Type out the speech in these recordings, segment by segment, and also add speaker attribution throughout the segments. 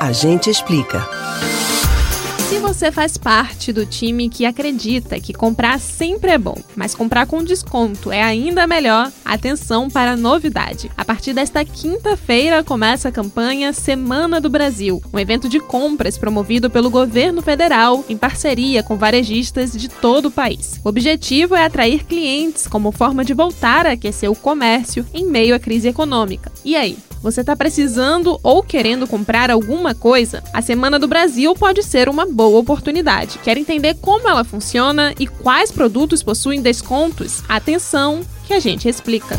Speaker 1: A gente explica.
Speaker 2: Se você faz parte do time que acredita que comprar sempre é bom, mas comprar com desconto é ainda melhor, atenção para a novidade. A partir desta quinta-feira começa a campanha Semana do Brasil, um evento de compras promovido pelo governo federal em parceria com varejistas de todo o país. O objetivo é atrair clientes como forma de voltar a aquecer o comércio em meio à crise econômica. E aí, você está precisando ou querendo comprar alguma coisa? A Semana do Brasil pode ser uma boa oportunidade. Quer entender como ela funciona e quais produtos possuem descontos? Atenção, que a gente explica.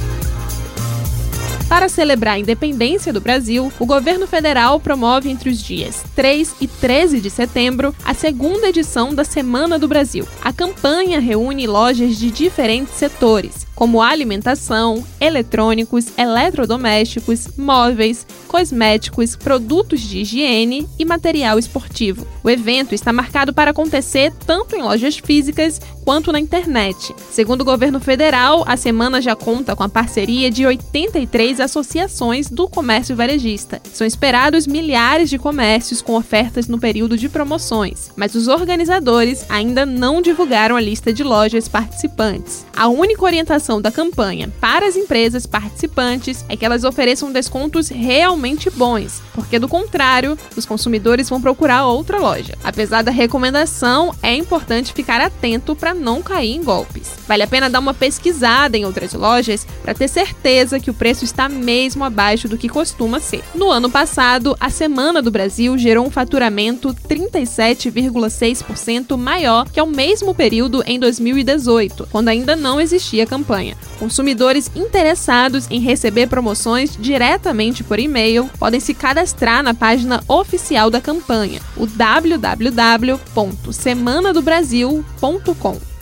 Speaker 2: Para celebrar a independência do Brasil, o governo federal promove entre os dias 3 e 13 de setembro a segunda edição da Semana do Brasil. A campanha reúne lojas de diferentes setores, como alimentação, eletrônicos, eletrodomésticos, móveis, cosméticos, produtos de higiene e material esportivo. O evento está marcado para acontecer tanto em lojas físicas quanto na internet. Segundo o governo federal, a semana já conta com a parceria de 83 associações do comércio varejista. São esperados milhares de comércios com ofertas no período de promoções, mas os organizadores ainda não divulgaram a lista de lojas participantes. A única orientação da campanha para as empresas participantes é que elas ofereçam descontos realmente bons, porque do contrário, os consumidores vão procurar outra loja. Apesar da recomendação, é importante ficar atento para não cair em golpes. Vale a pena dar uma pesquisada em outras lojas para ter certeza que o preço está mesmo abaixo do que costuma ser. No ano passado, a Semana do Brasil gerou um faturamento 37,6% maior que ao mesmo período em 2018, quando ainda não existia campanha. Consumidores interessados em receber promoções diretamente por e-mail podem se cadastrar na página oficial da campanha, o www.semanadobrasil.com.